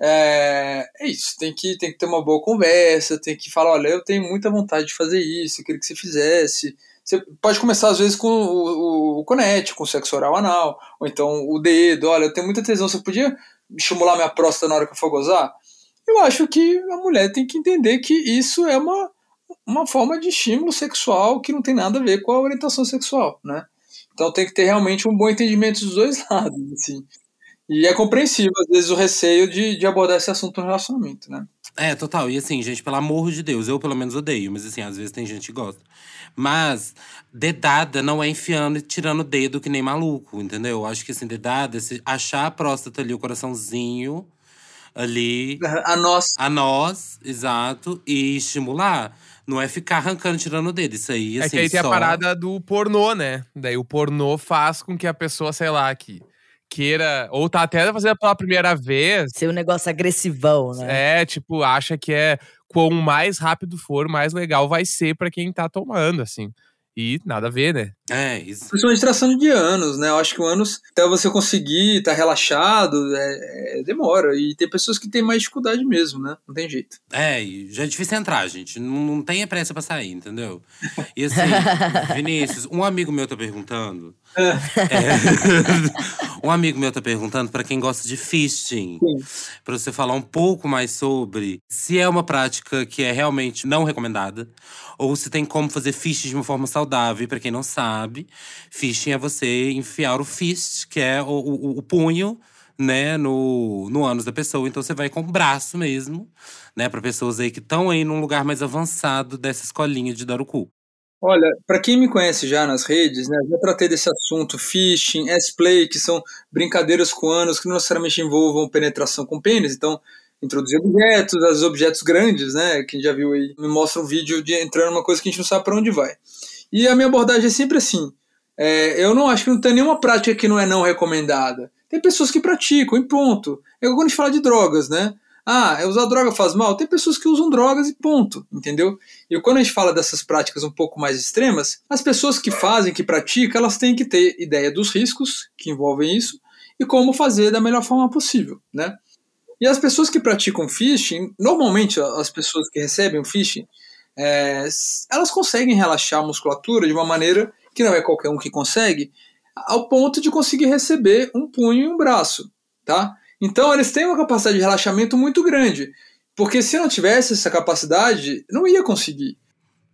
Speaker 5: é, é, isso, tem que, tem que ter uma boa conversa, tem que falar, olha, eu tenho muita vontade de fazer isso, eu queria que você fizesse. Você pode começar, às vezes, com o, o conete, com o sexo oral anal, ou então o dedo. Olha, eu tenho muita tesão, você podia estimular minha próstata na hora que eu for gozar? Eu acho que a mulher tem que entender que isso é uma, uma forma de estímulo sexual que não tem nada a ver com a orientação sexual, né? Então tem que ter realmente um bom entendimento dos dois lados, assim. E é compreensível, às vezes, o receio de, de abordar esse assunto no relacionamento, né?
Speaker 2: É, total. E assim, gente, pelo amor de Deus, eu pelo menos odeio, mas assim, às vezes tem gente que gosta. Mas dedada não é enfiando e tirando o dedo que nem maluco, entendeu? Eu acho que assim, dedada é se achar a próstata ali, o coraçãozinho ali.
Speaker 5: A nós.
Speaker 2: A nós, exato. E estimular. Não é ficar arrancando, tirando o dedo. Isso aí, assim,
Speaker 3: É que aí
Speaker 2: só...
Speaker 3: tem a parada do pornô, né? Daí o pornô faz com que a pessoa, sei lá, que queira, ou tá até fazendo pela primeira vez.
Speaker 4: Ser um negócio agressivão, né?
Speaker 3: É, tipo, acha que é quão mais rápido for, mais legal vai ser para quem tá tomando, assim. E nada a ver, né?
Speaker 2: É, isso.
Speaker 5: Principalmente tração de anos, né? Eu acho que o anos, até você conseguir estar tá relaxado, é, é, demora. E tem pessoas que têm mais dificuldade mesmo, né? Não tem jeito.
Speaker 2: É, e já é difícil entrar, gente. Não, não tenha pressa pra sair, entendeu? E assim, Vinícius, um amigo meu tá perguntando. É. um amigo meu tá perguntando para quem gosta de fisting. para você falar um pouco mais sobre se é uma prática que é realmente não recomendada ou se tem como fazer fishing de uma forma saudável. Para quem não sabe, fishing é você enfiar o fist, que é o, o, o punho, né, no, no ânus da pessoa. Então você vai com o braço mesmo, né, para pessoas aí que estão aí num lugar mais avançado dessa escolinha de dar o cu.
Speaker 5: Olha, para quem me conhece já nas redes, né, já tratei desse assunto, phishing, S-play, que são brincadeiras com anos que não necessariamente envolvam penetração com pênis. Então, introduzir objetos, os objetos grandes, né, que já viu aí, me mostra um vídeo de entrando numa coisa que a gente não sabe para onde vai. E a minha abordagem é sempre assim. É, eu não acho que não tem nenhuma prática que não é não recomendada. Tem pessoas que praticam e ponto. É quando a gente fala de drogas, né? Ah, é usar droga faz mal? Tem pessoas que usam drogas e ponto, entendeu? E quando a gente fala dessas práticas um pouco mais extremas, as pessoas que fazem, que praticam, elas têm que ter ideia dos riscos que envolvem isso e como fazer da melhor forma possível, né? E as pessoas que praticam phishing, normalmente as pessoas que recebem o phishing, é, elas conseguem relaxar a musculatura de uma maneira que não é qualquer um que consegue, ao ponto de conseguir receber um punho e um braço, tá? Então eles têm uma capacidade de relaxamento muito grande, porque se não tivesse essa capacidade, não ia conseguir.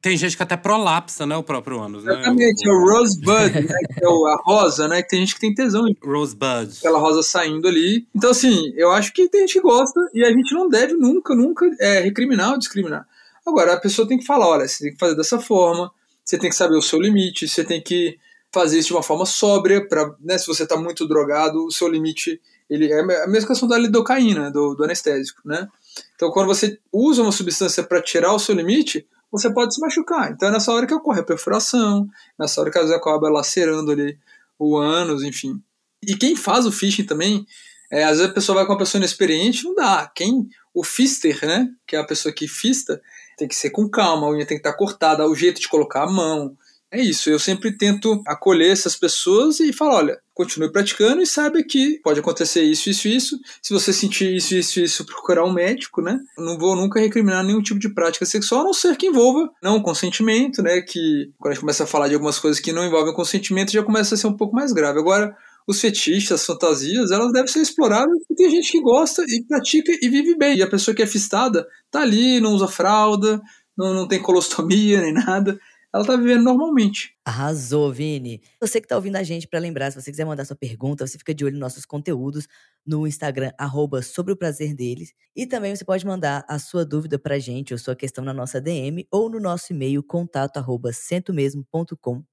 Speaker 2: Tem gente que até prolapsa, né? O próprio ânus, né?
Speaker 5: Exatamente, é o Rosebud, né? Que é a rosa, né? Que tem gente que tem tesão
Speaker 2: Rosebud.
Speaker 5: aquela rosa saindo ali. Então, assim, eu acho que tem gente que gosta e a gente não deve nunca, nunca é, recriminar ou discriminar. Agora, a pessoa tem que falar: olha, você tem que fazer dessa forma, você tem que saber o seu limite, você tem que fazer isso de uma forma sóbria, pra, né, se você está muito drogado, o seu limite ele é a mesma questão da lidocaína, do, do anestésico, né? Então, quando você usa uma substância para tirar o seu limite, você pode se machucar. Então, é nessa hora que ocorre a perfuração, nessa hora que às vezes acaba lacerando ali o ânus, enfim. E quem faz o phishing também, é, às vezes a pessoa vai com uma pessoa inexperiente, não dá. Quem, o fister, né, que é a pessoa que fista, tem que ser com calma, a unha tem que estar cortada, o jeito de colocar a mão. É isso, eu sempre tento acolher essas pessoas e falar, olha, continue praticando e saiba que pode acontecer isso, isso, isso. Se você sentir isso, isso, isso, procurar um médico, né? Eu Não vou nunca recriminar nenhum tipo de prática sexual, a não ser que envolva não consentimento, né? Que quando a gente começa a falar de algumas coisas que não envolvem consentimento, já começa a ser um pouco mais grave. Agora, os fetiches, as fantasias, elas devem ser exploradas e tem gente que gosta e pratica e vive bem. E a pessoa que é fistada tá ali, não usa fralda, não, não tem colostomia nem nada. Ela tá vivendo normalmente.
Speaker 4: Arrasou, Vini. Você que tá ouvindo a gente, pra lembrar, se você quiser mandar sua pergunta, você fica de olho nos nossos conteúdos no Instagram, arroba sobre o prazer deles. E também você pode mandar a sua dúvida pra gente, ou sua questão na nossa DM, ou no nosso e-mail, contato arroba centomesmo.com.br.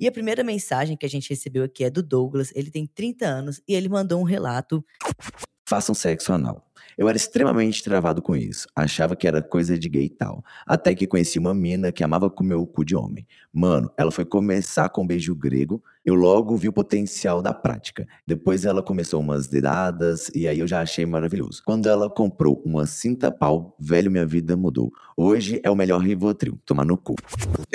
Speaker 4: E a primeira mensagem que a gente recebeu aqui é do Douglas, ele tem 30 anos, e ele mandou um relato
Speaker 6: Façam sexo anal. Eu era extremamente travado com isso. Achava que era coisa de gay e tal. Até que conheci uma mina que amava comer o cu de homem. Mano, ela foi começar com um beijo grego. Eu logo vi o potencial da prática. Depois ela começou umas dedadas e aí eu já achei maravilhoso. Quando ela comprou uma cinta pau, velho, minha vida mudou. Hoje é o melhor Rivotril. Tomar no cu.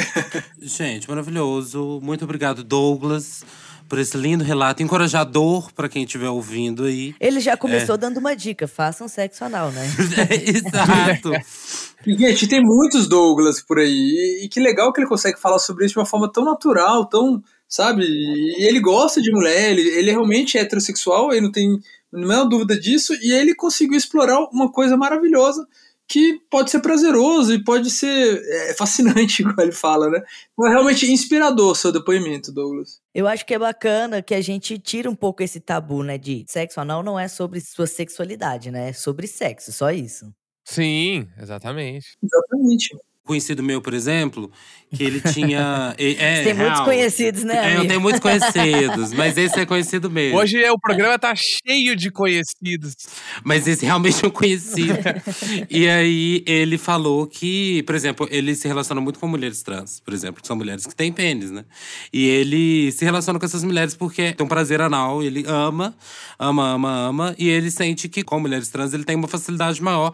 Speaker 2: Gente, maravilhoso. Muito obrigado, Douglas, por esse lindo relato encorajador para quem estiver ouvindo aí.
Speaker 4: Ele já começou dando uma dica: façam sexo anal, né?
Speaker 2: Exato.
Speaker 5: E, gente, tem muitos Douglas por aí. E, que legal que ele consegue falar sobre isso de uma forma tão natural, tão. Sabe? E ele gosta de mulher, ele, ele é realmente heterossexual, ele não tem nenhuma dúvida disso. E ele conseguiu explorar uma coisa maravilhosa que pode ser prazeroso e pode ser é, fascinante, igual ele fala, né? Então é realmente inspirador o seu depoimento, Douglas.
Speaker 4: Eu acho que é bacana que a gente tira um pouco esse tabu, né? De sexo anal não é sobre sua sexualidade, né? É sobre sexo, só isso.
Speaker 3: Sim, exatamente.
Speaker 5: Exatamente.
Speaker 2: Conhecido meu, por exemplo, que ele tinha. É, é,
Speaker 4: Tem muitos
Speaker 2: real.
Speaker 4: conhecidos, né?
Speaker 2: É, eu tenho muitos conhecidos, mas esse é conhecido mesmo.
Speaker 3: Hoje é, o programa tá cheio de conhecidos.
Speaker 2: Mas esse realmente é um conhecido. e aí ele falou que, por exemplo, ele se relaciona muito com mulheres trans, por exemplo, que são mulheres que têm pênis, né? E ele se relaciona com essas mulheres porque tem um prazer anal, ele ama, ama, ama, ama, e ele sente que com mulheres trans ele tem uma facilidade maior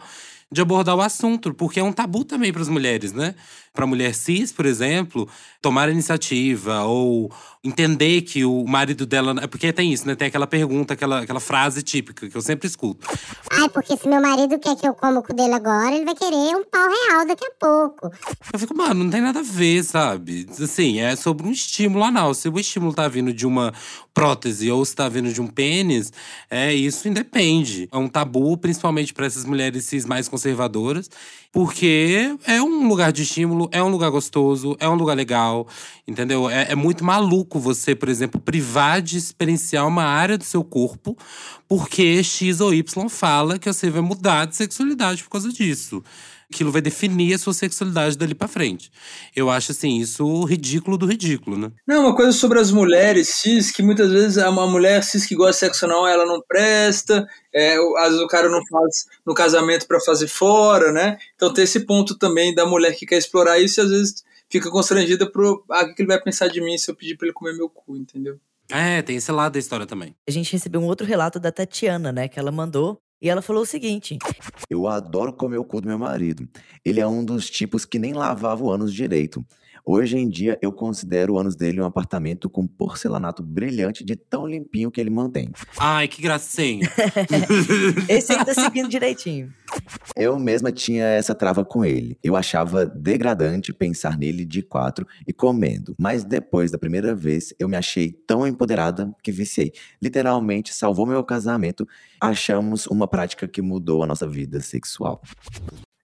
Speaker 2: de abordar o assunto, porque é um tabu também para as mulheres, né? Para mulher cis, por exemplo, tomar iniciativa ou entender que o marido dela. é Porque tem isso, né? Tem aquela pergunta, aquela, aquela frase típica que eu sempre escuto.
Speaker 7: Ai, porque se meu marido quer que eu coma o cu dele agora, ele vai querer um pau real daqui a pouco.
Speaker 2: Eu fico, mano, não tem nada a ver, sabe? Assim, é sobre um estímulo anal. Se o estímulo tá vindo de uma prótese ou se tá vindo de um pênis, é, isso independe. É um tabu, principalmente para essas mulheres cis mais conservadoras, porque é um lugar de estímulo, é um lugar gostoso, é um lugar legal, entendeu? É, é muito maluco você, por exemplo, privar de experienciar uma área do seu corpo porque X ou Y fala que você vai mudar de sexualidade por causa disso aquilo vai definir a sua sexualidade dali pra frente. Eu acho, assim, isso ridículo do ridículo, né?
Speaker 5: Não, uma coisa sobre as mulheres cis, que muitas vezes uma mulher cis que gosta de sexo anal, ela não presta, é, às vezes o cara não faz no casamento para fazer fora, né? Então tem esse ponto também da mulher que quer explorar isso e às vezes fica constrangida pro. Ah, o que ele vai pensar de mim se eu pedir pra ele comer meu cu, entendeu?
Speaker 2: É, tem esse lado da história também.
Speaker 4: A gente recebeu um outro relato da Tatiana, né? Que ela mandou. E ela falou o seguinte:
Speaker 6: Eu adoro comer o cu do meu marido. Ele é um dos tipos que nem lavava o ânus direito. Hoje em dia, eu considero o ânus dele um apartamento com porcelanato brilhante de tão limpinho que ele mantém.
Speaker 2: Ai, que gracinha.
Speaker 4: esse aí tá seguindo direitinho.
Speaker 6: Eu mesma tinha essa trava com ele. Eu achava degradante pensar nele de quatro e comendo. Mas depois da primeira vez, eu me achei tão empoderada que viciei. Literalmente salvou meu casamento. Achamos uma prática que mudou a nossa vida sexual.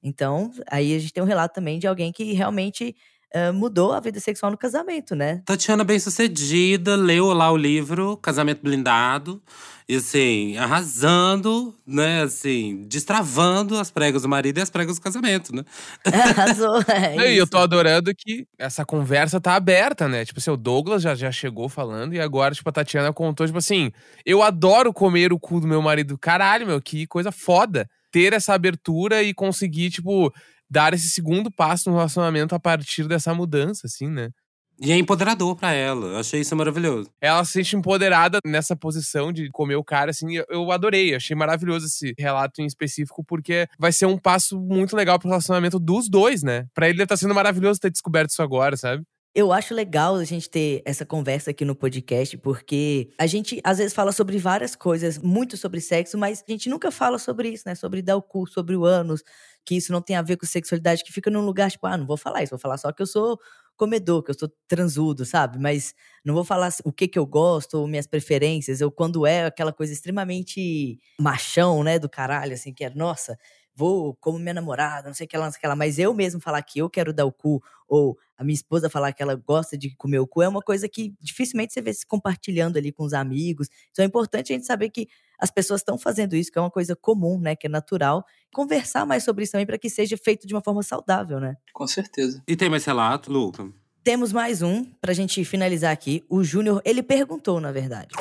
Speaker 4: Então, aí a gente tem um relato também de alguém que realmente uh, mudou a vida sexual no casamento, né?
Speaker 2: Tatiana bem sucedida, leu lá o livro Casamento Blindado. E assim, arrasando, né? Assim, destravando as pregas do marido e as pregas do casamento, né?
Speaker 4: Arrasou, é
Speaker 3: E eu tô adorando que essa conversa tá aberta, né? Tipo assim, o Douglas já, já chegou falando e agora, tipo, a Tatiana contou, tipo assim, eu adoro comer o cu do meu marido. Caralho, meu, que coisa foda. Ter essa abertura e conseguir, tipo, dar esse segundo passo no relacionamento a partir dessa mudança, assim, né?
Speaker 2: E é empoderador pra ela. Eu achei isso maravilhoso.
Speaker 3: Ela se sente empoderada nessa posição de comer o cara, assim, eu- eu adorei. Achei maravilhoso esse relato em específico, porque vai ser um passo muito legal pro relacionamento dos dois, né? Pra ele tá sendo maravilhoso ter descoberto isso agora, sabe?
Speaker 4: Eu acho legal a gente ter essa conversa aqui no podcast, porque a gente às vezes fala sobre várias coisas, muito sobre sexo, mas a gente nunca fala sobre isso, né? Sobre dar o cu, sobre o ânus, que isso não tem a ver com sexualidade, que fica num lugar tipo, ah, não vou falar isso, vou falar só que eu sou comedor, que eu sou transudo, sabe? Mas não vou falar o que que eu gosto, ou minhas preferências, ou quando é aquela coisa extremamente machão, né, do caralho, assim, que é, nossa, vou como minha namorada, não sei o que lá, não sei o que lá, mas eu mesmo falar que eu quero dar o cu, ou a minha esposa falar que ela gosta de comer o cu, é uma coisa que dificilmente você vê se compartilhando ali com os amigos. Então é importante a gente saber que as pessoas estão fazendo isso, que é uma coisa comum, né, que é natural. Conversar mais sobre isso também para que seja feito de uma forma saudável, né?
Speaker 5: Com certeza.
Speaker 2: E tem mais relato, Luca?
Speaker 4: Temos mais um pra gente finalizar aqui. O Júnior, ele perguntou, na verdade.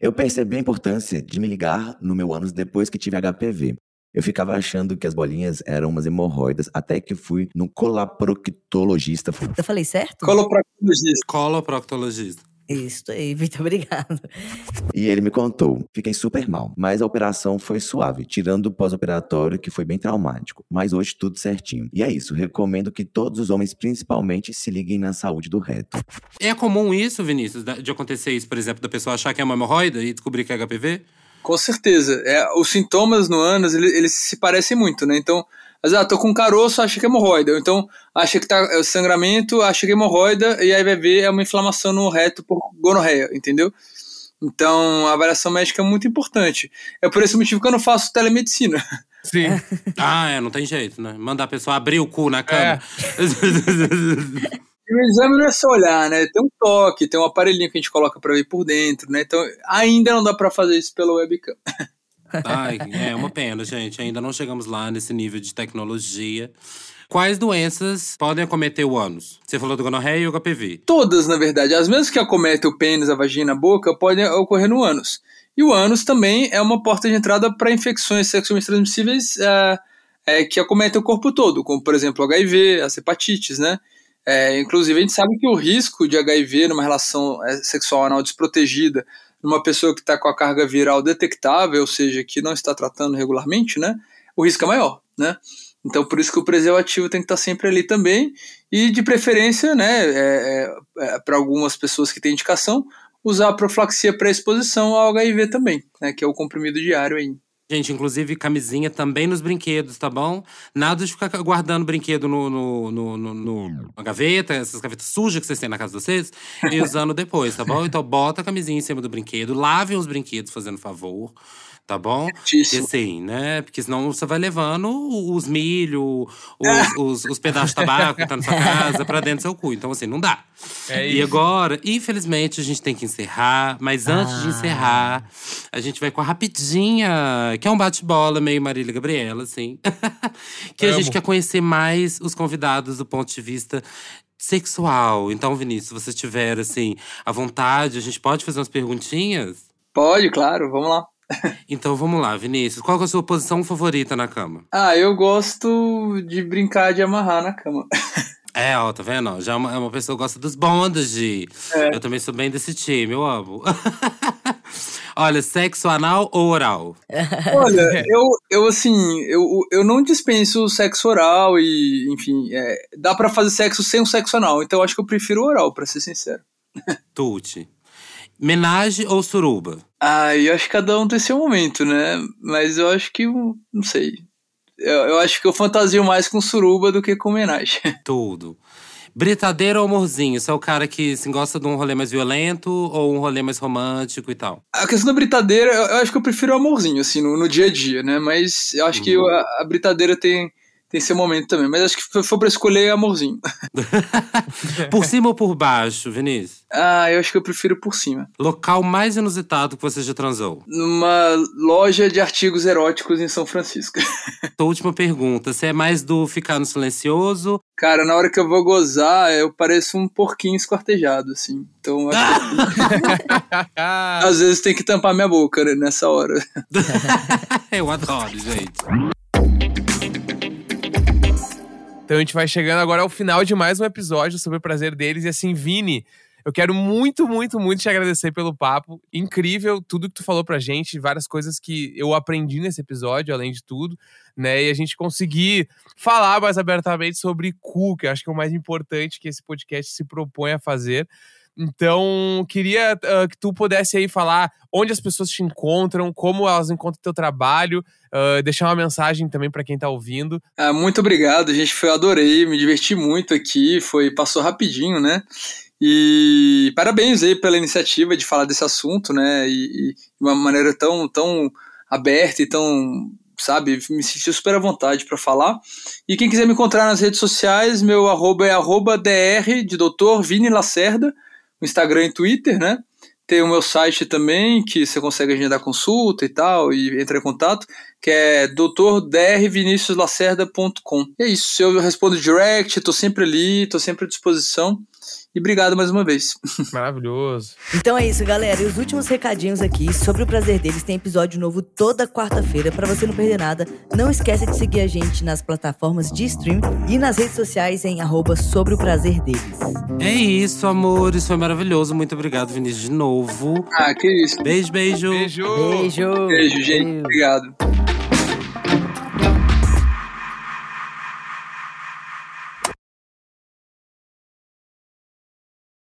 Speaker 6: Eu percebi a importância de me ligar no meu ânus depois que tive HPV. Eu ficava achando que as bolinhas eram umas hemorroidas, até que fui no colaproctologista.
Speaker 4: Eu falei certo?
Speaker 5: Coloproctologista.
Speaker 2: Coloproctologista.
Speaker 4: Isso aí, muito obrigado.
Speaker 6: E ele me contou. Fiquei super mal, mas a operação foi suave, tirando o pós-operatório que foi bem traumático. Mas hoje tudo certinho. E é isso, recomendo que todos os homens, principalmente, se liguem na saúde do reto.
Speaker 2: É comum isso, Vinícius, de acontecer isso, por exemplo, da pessoa achar que é uma hemorroida e descobrir que é HPV?
Speaker 5: Com certeza. É, os sintomas no ânus, ele- eles, se parecem muito, né? Então, às vezes, ah, tô com um caroço, acha que é hemorroida. Ou então, acha que tá é o sangramento, acha que é hemorroida, e aí vai ver é uma inflamação no reto por gonorreia, entendeu? Então, a avaliação médica é muito importante. É por esse motivo que eu não faço telemedicina.
Speaker 3: Sim.
Speaker 2: Ah, é, não tem jeito, né? Mandar a pessoa abrir o cu na cama.
Speaker 5: E o exame não é só olhar, né? Tem um toque, tem um aparelhinho que a gente coloca pra ver por dentro, né? Então, ainda não dá pra fazer isso pela webcam.
Speaker 2: Ai, é uma pena, gente. Ainda não chegamos lá nesse nível de tecnologia. Quais doenças podem acometer o ânus? Você falou do gonorreia e o HPV.
Speaker 5: Todas, na verdade, as mesmas que acometem o pênis, a vagina, a boca, podem ocorrer no ânus. E o ânus também é uma porta de entrada para infecções sexualmente transmissíveis é, é, que acometem o corpo todo, como, por exemplo, HIV, as hepatites, né? É, inclusive, a gente sabe que o risco de HIV numa relação é, sexual anal desprotegida, numa pessoa que está com a carga viral detectável, ou seja, que não está tratando regularmente, né? O risco é maior, né? Então, por isso que o preservativo tem que estar sempre ali também. E, de preferência, né, é, é, para algumas pessoas que têm indicação, usar a profilaxia pré-exposição ao HIV também, né, que é o comprimido diário aí.
Speaker 2: Gente, inclusive camisinha também nos brinquedos, tá bom? Nada de ficar guardando brinquedo no, no, no, no- no- na gaveta, essas gavetas sujas que vocês têm na casa de vocês, e usando depois, tá bom? Então bota a camisinha em cima do brinquedo, lavem os brinquedos fazendo favor, tá bom? E
Speaker 5: Certíssimo.
Speaker 2: assim, né? Porque senão você vai levando os milho, os, os, os pedaços de tabaco que tá na sua casa pra dentro do seu cu. Então, assim, não dá.
Speaker 3: É
Speaker 2: E agora, infelizmente, a gente tem que encerrar. Mas antes de
Speaker 4: Ah.
Speaker 2: encerrar, a gente vai com a rapidinha, que é um bate-bola meio Marília e Gabriela, assim. que a
Speaker 3: Amo.
Speaker 2: gente quer conhecer mais os convidados do ponto de vista sexual. Então, Vinícius, se você tiver, assim, à vontade, a gente pode fazer umas perguntinhas?
Speaker 5: Pode, claro, vamos lá.
Speaker 2: Então, vamos lá, Vinícius. Qual é a sua posição favorita na cama?
Speaker 5: Ah, eu gosto de brincar de amarrar na cama.
Speaker 2: É, ó, tá vendo? Já é uma, é uma pessoa que gosta dos bondage.
Speaker 5: É.
Speaker 2: Eu também sou bem desse time, eu amo. Olha, sexo anal ou oral?
Speaker 5: Olha, eu, eu assim, eu, eu não dispenso o sexo oral e, enfim, é, dá pra fazer sexo sem o sexo anal, então eu acho que eu prefiro o oral, pra ser sincero.
Speaker 2: Tuti. Menage ou suruba?
Speaker 5: Ah, eu acho que cada um tem seu momento, né? Mas eu acho que, não sei. Eu, eu acho que eu fantasio mais com suruba do que com homenagem.
Speaker 2: Tudo. Britadeira ou amorzinho? Você é o cara que se gosta de um rolê mais violento ou um rolê mais romântico e tal?
Speaker 5: A questão da britadeira, eu, eu acho que eu prefiro o amorzinho, assim, no, no dia a dia, né? Mas eu acho que
Speaker 2: Uhum.
Speaker 5: a, a britadeira tem, tem seu momento também. Mas acho que se for pra escolher, amorzinho.
Speaker 2: por cima ou por baixo, Vinícius?
Speaker 5: Ah, eu acho que eu prefiro por cima.
Speaker 2: Local mais inusitado que você já transou?
Speaker 5: Numa loja de artigos eróticos em São Francisco.
Speaker 2: Tua última pergunta: você é mais do ficar no silencioso?
Speaker 5: Cara, na hora que eu vou gozar, eu pareço um porquinho esquartejado, assim. Então, acho às vezes tem que tampar minha boca né, nessa hora.
Speaker 2: eu adoro, gente.
Speaker 3: Então a gente vai chegando agora ao final de mais um episódio sobre o prazer deles. E assim, Vini, eu quero muito, muito, muito te agradecer pelo papo. Incrível tudo que tu falou pra gente, várias coisas que eu aprendi nesse episódio, além de tudo, né? E a gente conseguir falar mais abertamente sobre cu, que eu acho que é o mais importante que esse podcast se propõe a fazer. Então, queria uh, que tu pudesse aí falar onde as pessoas te encontram, como elas encontram teu trabalho, uh, deixar uma mensagem também para quem tá ouvindo.
Speaker 5: Ah, muito obrigado, gente. Foi adorei, me diverti muito aqui, foi passou rapidinho, né? E parabéns aí pela iniciativa de falar desse assunto, né? E, e de uma maneira tão, tão aberta e tão, sabe, me senti super à vontade para falar. E quem quiser me encontrar nas redes sociais, meu arroba é arroba dr de doutor Vini Lacerda, Instagram e Twitter, né? Tem o meu site também, que você consegue agendar consulta e tal, e entrar em contato, que é doutordrviniciuslacerda.com. É isso, eu respondo direct, tô sempre ali, tô sempre à disposição. E obrigado mais uma vez.
Speaker 3: Maravilhoso.
Speaker 4: Então é isso, galera. E os últimos recadinhos aqui sobre o prazer deles tem episódio novo toda quarta-feira para você não perder nada. Não esquece de seguir a gente nas plataformas de stream e nas redes sociais em arroba sobre o prazer deles.
Speaker 2: É isso, amores. Foi maravilhoso. Muito obrigado, Vinícius, de novo.
Speaker 5: Ah, que isso.
Speaker 2: Beijo, beijo.
Speaker 3: Beijo.
Speaker 4: Beijo.
Speaker 5: Beijo, gente.
Speaker 4: Valeu.
Speaker 5: Obrigado.